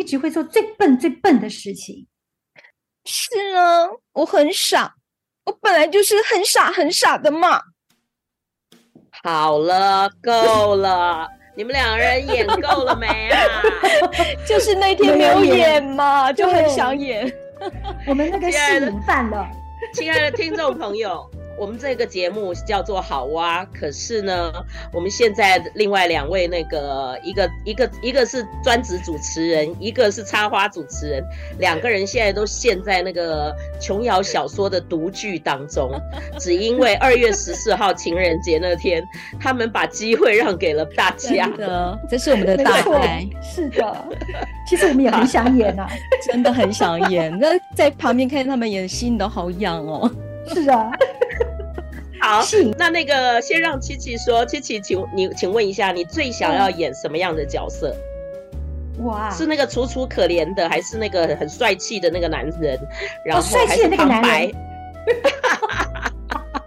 你只会做最笨最笨的事情。是啊，我很傻，我本来就是很傻很傻的嘛。好了，够了，你们两个人演够了没啊？就是那天没有演嘛，就很想演。我们那个戏瘾犯了，亲爱的听众朋友。我们这个节目叫做好哇，可是呢，我们现在另外两位那个一个一个一个是专职主持人，一个是插花主持人，两个人现在都陷在那个琼瑶小说的读剧当中，只因为二月十四号情人节那天，他们把机会让给了大家。真的，这是我们的大爱。是的，其实我们也很想演啊，真的很想演。那在旁边看他们演，心都好痒哦。是啊。好，那那个先让七七说，七七，请你请问一下，你最想要演什么样的角色？哇，是那个楚楚可怜的，还是那个很帅气的那个男人？然后帅气的那个男人。哦、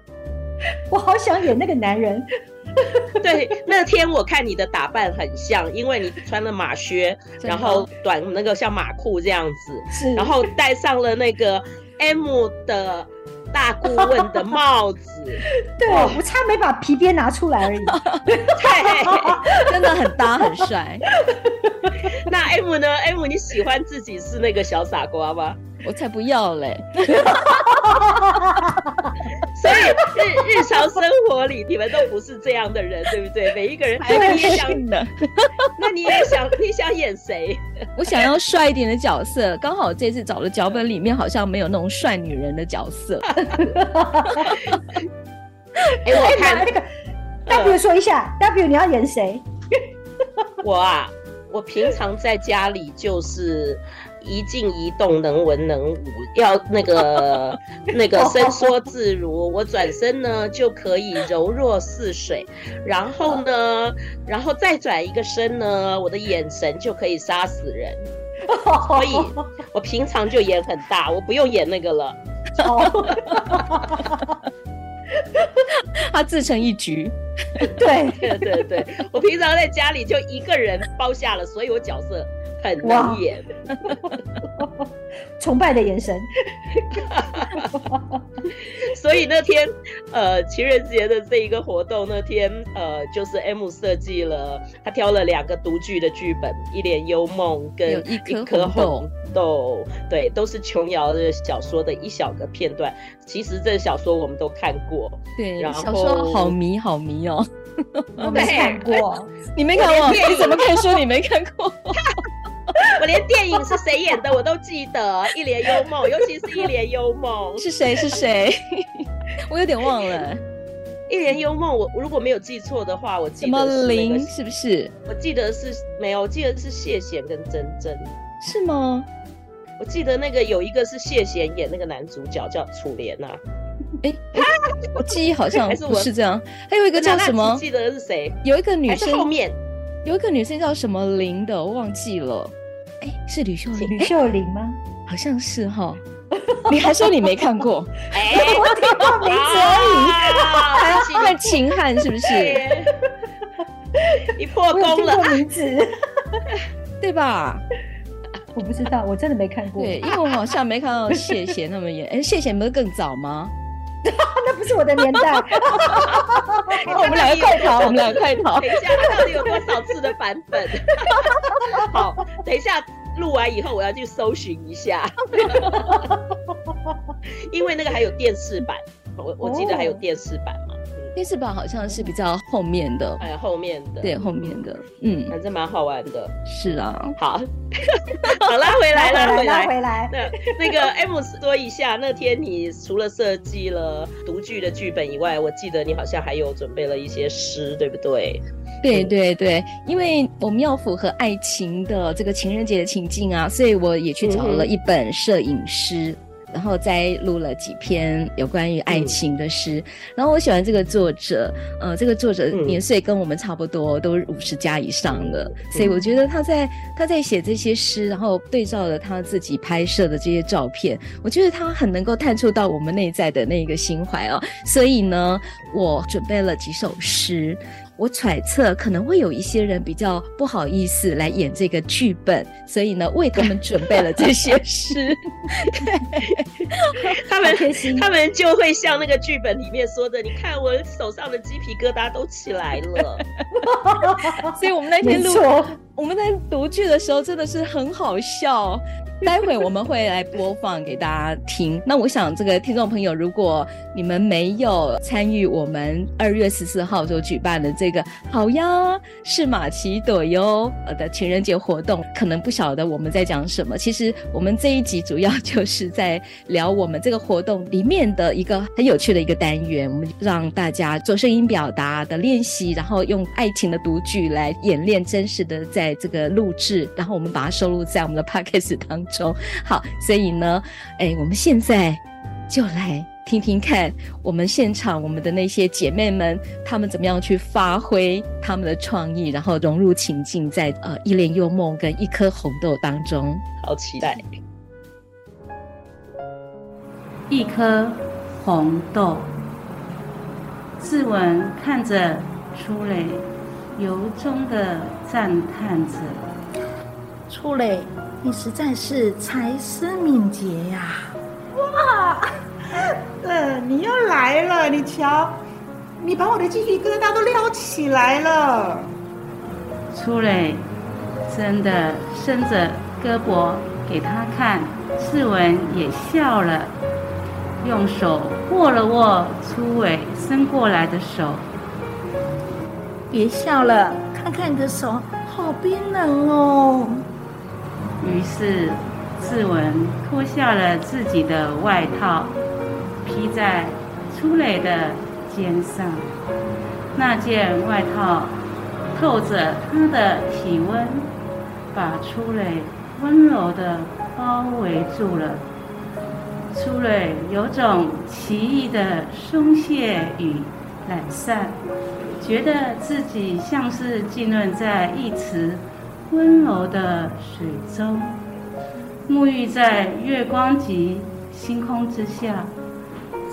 我好想演那个男人。对，那天我看你的打扮很像，因为你穿了马靴，然后短那个像马裤这样子，然后戴上了那个 M 的。大顾问的帽子，对，我差没把皮鞭拿出来而已。对，真的很搭，很帅。那 M 呢？M 你喜欢自己是那个小傻瓜吗？我才不要嘞！常生活里你们都不是这样的人，对不对？每一个人都不一样的。那你也想 你想演谁？我想要帅一点的角色，刚好这次找的脚本里面好像没有那种帅女人的角色。哎、欸，我看那个 W 说一下、呃、，W 你要演谁？我啊，我平常在家里就是。一静一动，能文能武，要那个 那个伸缩自如。我转身呢就可以柔弱似水，然后呢，然后再转一个身呢，我的眼神就可以杀死人。所以，我平常就演很大，我不用演那个了。他自成一局。对对对对，我平常在家里就一个人包下了所有角色。很能演，崇拜的眼神。所以那天，呃，情人节的这一个活动，那天，呃，就是 M 设计了，他挑了两个独剧的剧本，《一帘幽梦》跟《一颗红豆》，豆，对，都是琼瑶的小说的一小个片段。其实这小说我们都看过，对，然后小说好迷好迷哦，我没看过，你没看过？你怎么可以说你没看过？我连电影是谁演的我都记得，《一帘幽梦》，尤其是一帘幽梦是谁？是谁？我有点忘了，《一帘幽梦》我如果没有记错的话，我记得什么林是不是？我记得是没有，我记得是谢贤跟珍珍，是吗？我记得那个有一个是谢贤演那个男主角叫楚濂呐，哎，我记忆好像不是这样，还有一个叫什么？记得是谁？有一个女生后面有一个女生叫什么林的，我忘记了。哎，是吕秀莲？吕秀玲吗？好像是哈。你还说你没看过？哎，我听过名字而已。还有秦汉是不是？你破功了。名字，对吧？我不知道，我真的没看过。对，因为我好像没看到谢贤那么演。哎，谢贤不是更早吗？是我的年代。我们两个快逃！我们两个快逃！等一下，他到底有多少次的版本？好，等一下录完以后，我要去搜寻一下，因为那个还有电视版，我我记得还有电视版嘛。电视版好像是比较后面的，哎，后面的，对，后面的，嗯，反正蛮好玩的。是啊，好，好拉回来，拉回来，回来。那那个 M 说一下，那天你除了设计了独剧的剧本以外，我记得你好像还有准备了一些诗，对不对？对对对，因为我们要符合爱情的这个情人节的情境啊，所以我也去找了一本摄影诗。然后再录了几篇有关于爱情的诗，嗯、然后我喜欢这个作者，呃，这个作者年岁跟我们差不多，嗯、都五十加以上了，嗯、所以我觉得他在他在写这些诗，然后对照了他自己拍摄的这些照片，我觉得他很能够探出到我们内在的那个心怀哦，所以呢，我准备了几首诗。我揣测可能会有一些人比较不好意思来演这个剧本，所以呢，为他们准备了这些 诗。他们他们就会像那个剧本里面说的，你看我手上的鸡皮疙瘩都起来了。所以我们那天录，我们在读剧的时候真的是很好笑。待会我们会来播放给大家听。那我想，这个听众朋友，如果你们没有参与我们二月十四号就举办的这个“好呀，是玛奇朵哟”的情人节活动，可能不晓得我们在讲什么。其实我们这一集主要就是在聊我们这个活动里面的一个很有趣的一个单元，我们让大家做声音表达的练习，然后用爱情的读剧来演练真实的在这个录制，然后我们把它收录在我们的 podcast 当中。中好，所以呢，哎，我们现在就来听听看，我们现场我们的那些姐妹们，她们怎么样去发挥她们的创意，然后融入情境在，在呃一帘幽梦跟一颗红豆当中，好期待。一颗红豆，志文看着初蕾，由衷的赞叹着，初蕾。你实在是才思敏捷呀！哇，呃，你又来了，你瞧，你把我的鸡皮疙瘩都撩起来了。初蕾真的伸着胳膊给他看，世文也笑了，用手握了握初蕾伸过来的手。别笑了，看看你的手，好冰冷哦。于是，志文脱下了自己的外套，披在初蕾的肩上。那件外套透着他的体温，把初蕾温柔地包围住了。初蕾有种奇异的松懈与懒散，觉得自己像是浸润在一池。温柔的水中，沐浴在月光及星空之下，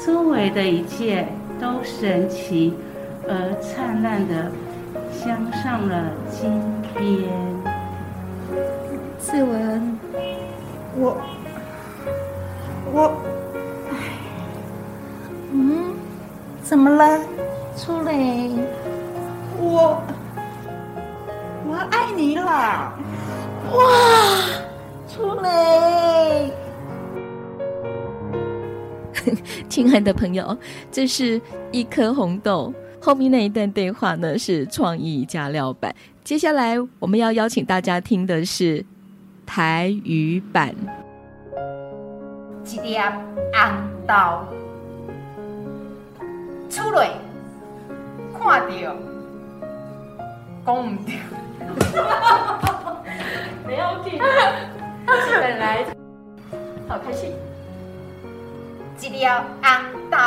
周围的一切都神奇而灿烂的镶上了金边。志文，我，我，嗯，怎么了？初蕾，我。我爱你了，哇，初蕾！亲爱的朋友，这是一颗红豆。后面那一段对话呢，是创意加料版。接下来我们要邀请大家听的是台语版。一粒红豆，初蕾，看到，讲唔对。没有听，本来好开心。一粒红豆，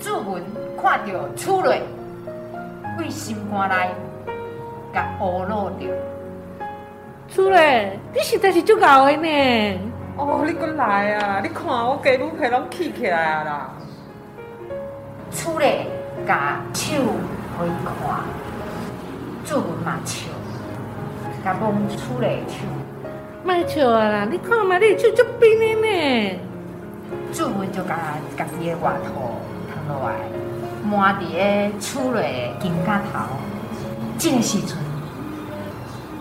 志文看到初蕾，为心肝内甲乌落掉。初蕾，你实在是足够的呢。哦，你过来啊！你看我家母皮拢起起来啊啦。出来甲手可以看。志文嘛笑，甲摸初蕾手，卖笑啊啦！你看嘛，你手足冰的呢。志文就甲家己的外套脱落来，摸伫个初蕾的肩胛头。这个时阵，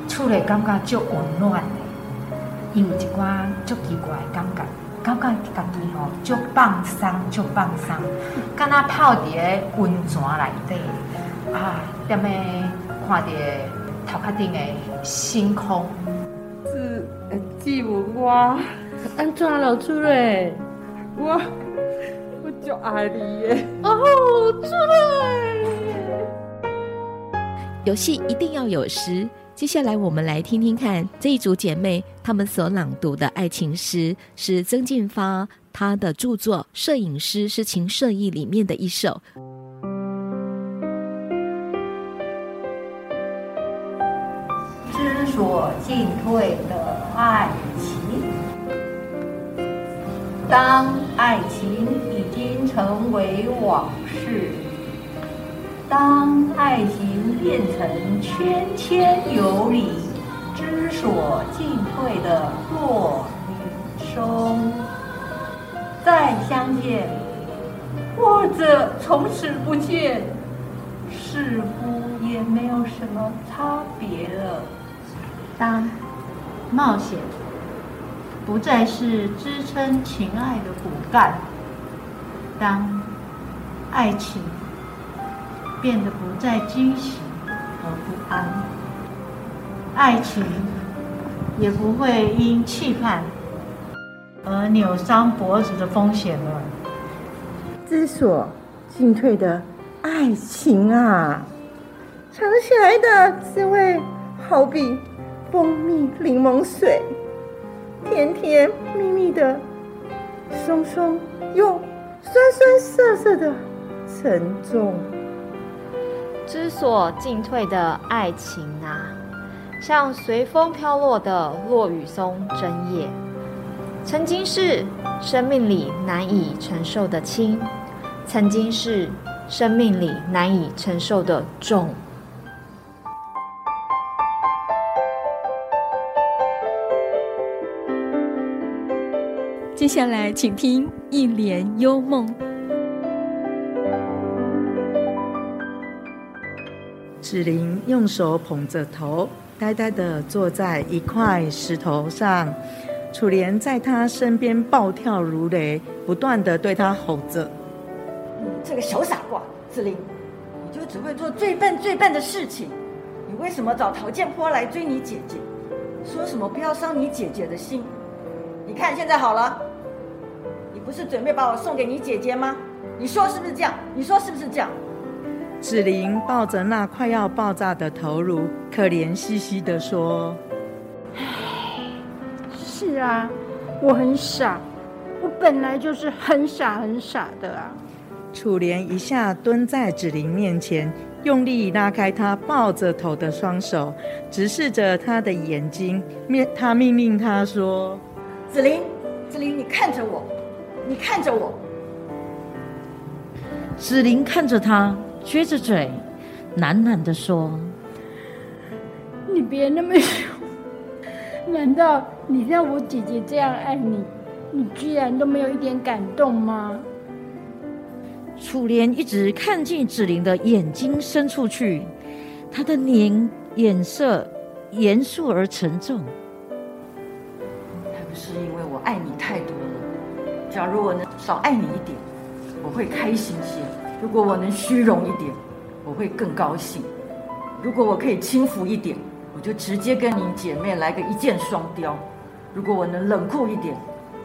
厝内感觉足温暖的，因为一寡足奇怪的感觉，感觉家己吼足放松，足放松，敢若泡伫个温泉内底啊，踮个。看着头壳顶的星空，志志文我安怎了初蕾？我我就爱你耶！哦，初蕾。游戏一定要有诗。接下来我们来听听看这一组姐妹她们所朗读的爱情诗，是曾进发他的著作《摄影诗诗情摄意》里面的一首。所进退的爱情，当爱情已经成为往事。当爱情变成圈圈有理、知所进退的落雨声，再相见，或者从此不见，似乎也没有什么差别了。当冒险不再是支撑情爱的骨干，当爱情。变得不再惊喜和不安，爱情也不会因期盼而扭伤脖子的风险了。知所进退的爱情啊，尝起来的滋味好比蜂蜜柠檬水，甜甜蜜蜜的，松松又酸酸涩涩的沉重。知所进退的爱情啊，像随风飘落的落雨松针叶，曾经是生命里难以承受的轻，曾经是生命里难以承受的重。接下来，请听《一帘幽梦》。芷玲用手捧着头，呆呆地坐在一块石头上。楚莲在她身边暴跳如雷，不断地对她吼着：“你这个小傻瓜，芷玲，你就只会做最笨最笨的事情。你为什么找陶建坡来追你姐姐？说什么不要伤你姐姐的心？你看现在好了，你不是准备把我送给你姐姐吗？你说是不是这样？你说是不是这样？”芷玲抱着那快要爆炸的头颅，可怜兮兮地说：“唉，是啊，我很傻，我本来就是很傻很傻的啊。”楚莲一下蹲在芷玲面前，用力拉开她抱着头的双手，直视着她的眼睛，面她命令她说：“子玲，子玲，你看着我，你看着我。”芷玲看着他。撅着嘴，喃喃地说：“你别那么凶，难道你让我姐姐这样爱你，你居然都没有一点感动吗？”楚莲一直看进芷玲的眼睛深处去，她的脸眼色严肃而沉重。还不是因为我爱你太多了。假如我能少爱你一点，我会开心些。如果我能虚荣一点，我会更高兴；如果我可以轻浮一点，我就直接跟你姐妹来个一箭双雕；如果我能冷酷一点，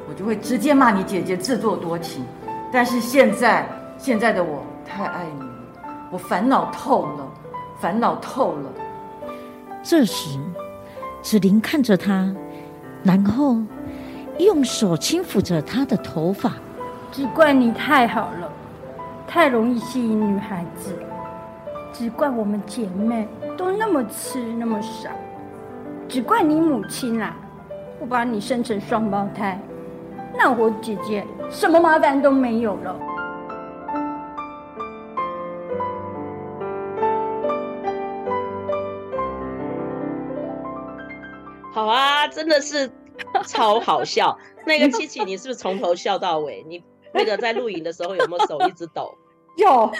我就会直接骂你姐姐自作多情。但是现在，现在的我太爱你了，我烦恼透了，烦恼透了。这时，芷玲看着他，然后用手轻抚着她的头发，只怪你太好了。太容易吸引女孩子，只怪我们姐妹都那么痴那么傻，只怪你母亲啦、啊，我把你生成双胞胎，那我姐姐什么麻烦都没有了。好啊，真的是 超好笑。那个 七七，你是不是从头笑到尾？你那个在录影的时候有没有手一直抖？有，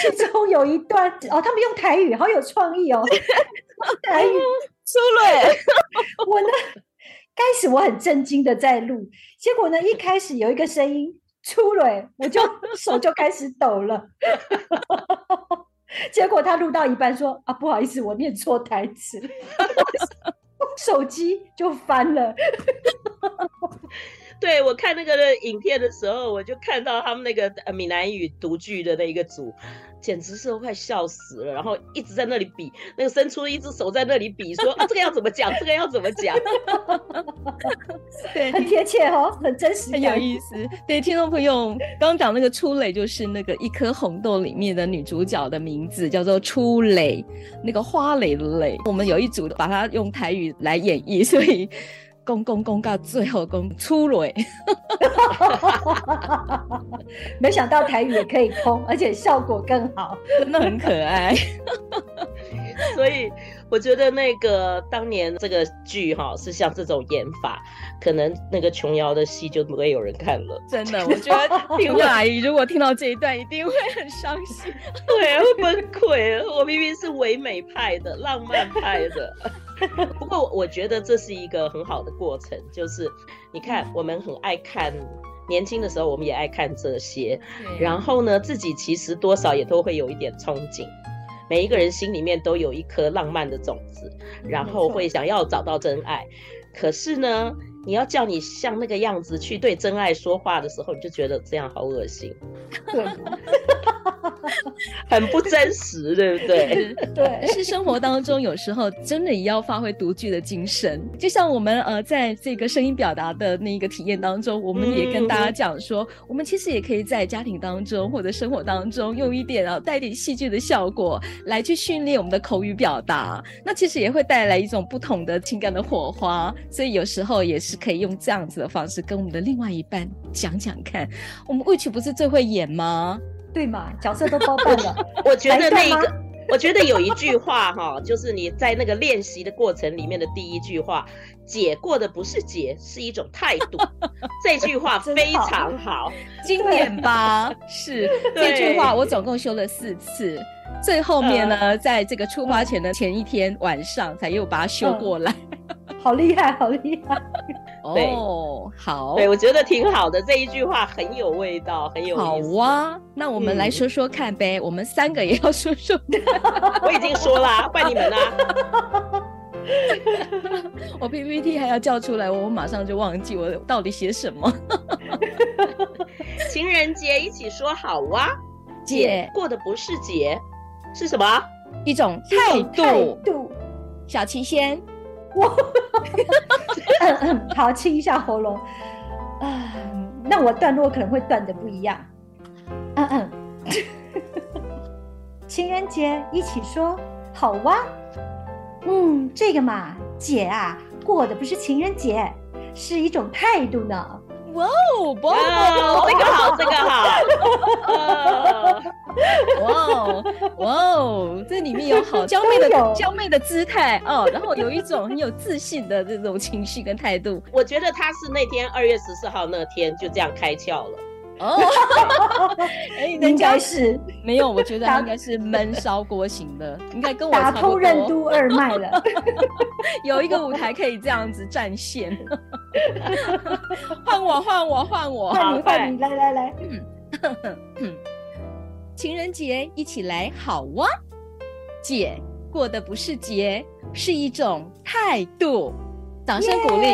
其中有一段哦，他们用台语，好有创意哦。台语出来，我呢，开始我很震惊的在录，结果呢，一开始有一个声音出来，我就手就开始抖了。结果他录到一半说啊，不好意思，我念错台词，手机就翻了。对，我看那个影片的时候，我就看到他们那个呃闽南语读剧的那一个组。简直是都快笑死了，然后一直在那里比，那个伸出一只手在那里比，说啊这个要怎么讲，这个要怎么讲，对，很贴切哦，很真实，很有意思。对，听众朋友，刚讲那个初蕾就是那个一颗红豆里面的女主角的名字叫做初蕾，那个花蕾的蕾，我们有一组把它用台语来演绎，所以。公公公到最后公出蕊，没想到台语也可以通，而且效果更好，真的很可爱。所以我觉得那个当年这个剧哈是像这种演法，可能那个琼瑶的戏就不会有人看了。真的，我觉得琼瑶阿姨如果听到这一段，一定会很伤心，对，会崩溃。我明明是唯美派的，浪漫派的。不过我觉得这是一个很好的过程，就是你看，我们很爱看，年轻的时候我们也爱看这些，然后呢，自己其实多少也都会有一点憧憬，每一个人心里面都有一颗浪漫的种子，然后会想要找到真爱，可是呢，你要叫你像那个样子去对真爱说话的时候，你就觉得这样好恶心，对，很不真实，对不对？对，是生活当中有时候真的也要发挥独具的精神，就像我们呃在这个声音表达的那个体验当中，我们也跟大家讲说，嗯、我们其实也可以在家庭当中或者生活当中用一点啊带点戏剧的效果来去训练我们的口语表达，那其实也会带来一种不同的情感的火花，所以有时候也是。可以用这样子的方式跟我们的另外一半讲讲看，我们魏曲不是最会演吗？对嘛，角色都包办了。我觉得那一个，我觉得有一句话哈，就是你在那个练习的过程里面的第一句话，“姐过的不是节，是一种态度 ”，这句话非常好，好经典吧？是这句话，我总共修了四次，最后面呢，呃、在这个出发前的前一天晚上，才又把它修过来。呃好厉害，好厉害！对哦，好，对我觉得挺好的。这一句话很有味道，很有意思。好啊，那我们来说说看呗。嗯、我们三个也要说说。我已经说啦，怪你们啦。我 PPT 还要叫出来，我马上就忘记我到底写什么。情人节一起说好哇、啊！姐过的不是节，是什么？一种态度。态度。小七先。我 嗯嗯，好，清一下喉咙。啊，那我段落可能会断的不一样。嗯嗯，情人节一起说好哇。嗯，这个嘛，姐啊，过的不是情人节，是一种态度呢。哇哦，哇哦，这个好，这个好。哇哦，哇哦，这里面有好娇媚的娇媚的姿态哦，然后有一种很有自信的这种情绪跟态度。我觉得他是那天二月十四号那天就这样开窍了。哦，哎，应该是没有，我觉得他应该是闷烧锅型的，应该跟我打通任督二脉了。有一个舞台可以这样子战线。换我，换我，换我，换你，换你，来来来。嗯，情人节一起来好哇！姐过的不是节，是一种态度。掌声鼓励。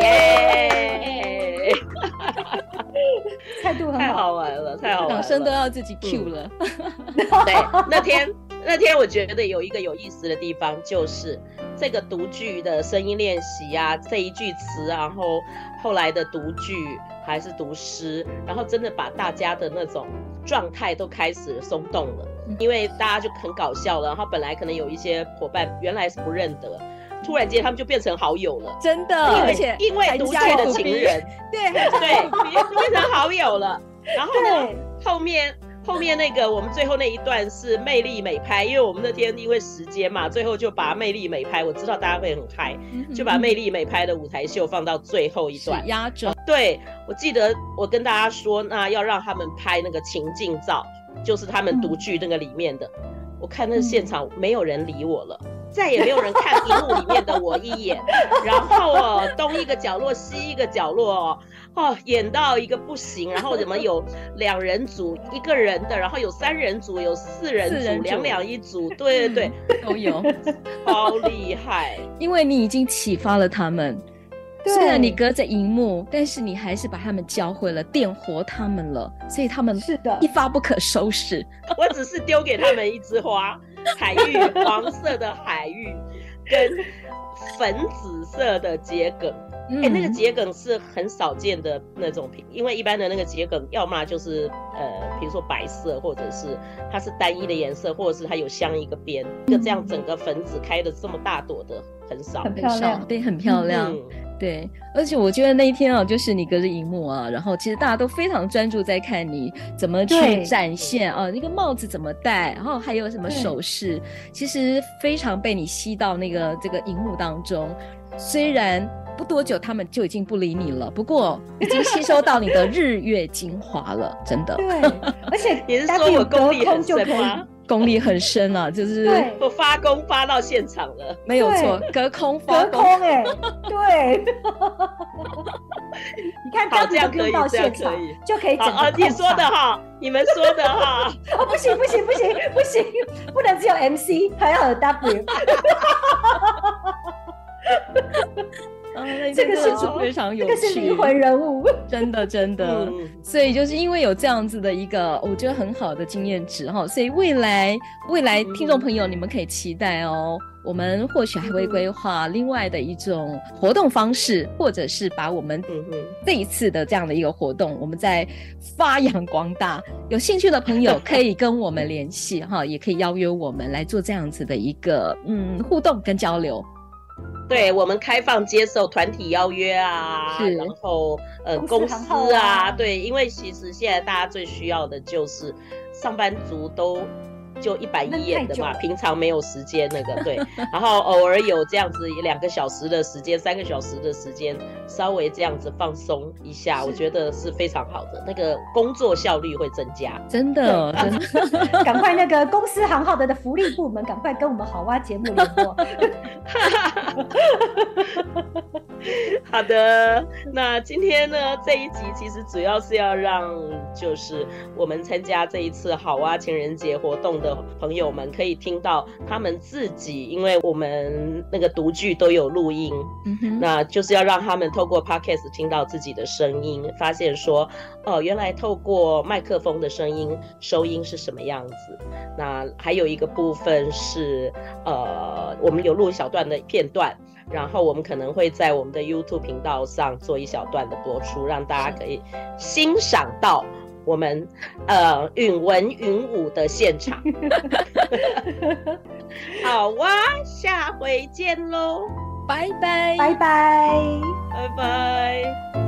耶！态度太好玩了，太好玩了，掌声都要自己 cue 了。对，那天那天我觉得有一个有意思的地方，就是这个读剧的声音练习啊，这一句词，然后后来的读剧还是读诗，然后真的把大家的那种状态都开始松动了，因为大家就很搞笑了，然后本来可能有一些伙伴原来是不认得。突然间，他们就变成好友了，真的，而且因为读剧的情人，对对，变成好友了。然后呢，后面后面那个我们最后那一段是魅力美拍，因为我们那天因为时间嘛，最后就把魅力美拍，我知道大家会很嗨，就把魅力美拍的舞台秀放到最后一段压轴。对，我记得我跟大家说，那要让他们拍那个情境照，就是他们独剧那个里面的。我看那现场没有人理我了。再也没有人看屏幕里面的我一眼，然后哦，东一个角落，西一个角落哦，哦，演到一个不行，然后怎么有两人组一个人的，然后有三人组，有四人组，两两一组，对对对，都有，好厉害，因为你已经启发了他们。虽然你隔着荧幕，但是你还是把他们教会了，点活他们了，所以他们是的，一发不可收拾。我只是丢给他们一枝花，海芋，黄色的海芋，跟粉紫色的桔梗。哎、嗯欸，那个桔梗是很少见的那种品，因为一般的那个桔梗，要么就是呃，比如说白色，或者是它是单一的颜色，或者是它有镶一个边，一个这样整个粉紫开的这么大朵的很少，很漂亮，对，很漂亮，嗯、对。而且我觉得那一天啊，就是你隔着荧幕啊，然后其实大家都非常专注在看你怎么去展现啊，那个帽子怎么戴，然后还有什么首饰，其实非常被你吸到那个这个荧幕当中，虽然。不多久，他们就已经不理你了。不过，已经吸收到你的日月精华了，真的。对，而且也是说我功力很深吗？功力很深啊，就是我发功发到现场了，没有错，隔空发功，哎，对。你看，好，这样可以，这样可以，就可以整个。你说的哈，你们说的哈。哦，不行，不行，不行，不行，不能只有 MC，还要有 W。啊，这个是非常有趣，这个是灵魂人物，真的真的。嗯、所以就是因为有这样子的一个，我觉得很好的经验值哈，所以未来未来听众朋友，你们可以期待哦，嗯、我们或许还会规划另外的一种活动方式，或者是把我们这一次的这样的一个活动，我们再发扬光大。有兴趣的朋友可以跟我们联系哈，也可以邀约我们来做这样子的一个嗯互动跟交流。对，我们开放接受团体邀约啊，然后呃公司啊，对，因为其实现在大家最需要的就是上班族都。就一板一眼的嘛，平常没有时间那个对，然后偶尔有这样子两个小时的时间，三个小时的时间，稍微这样子放松一下，我觉得是非常好的，那个工作效率会增加，真的，真的，赶快那个公司行号的的福利部门，赶快跟我们好哇节目联络。好的，那今天呢这一集其实主要是要让就是我们参加这一次好哇情人节活动的。朋友们可以听到他们自己，因为我们那个读剧都有录音，嗯，那就是要让他们透过 Podcast 听到自己的声音，发现说，哦，原来透过麦克风的声音收音是什么样子。那还有一个部分是，呃，我们有录一小段的片段，然后我们可能会在我们的 YouTube 频道上做一小段的播出，让大家可以欣赏到。我们呃允文允武的现场，好哇，下回见喽，拜拜，拜拜，拜拜。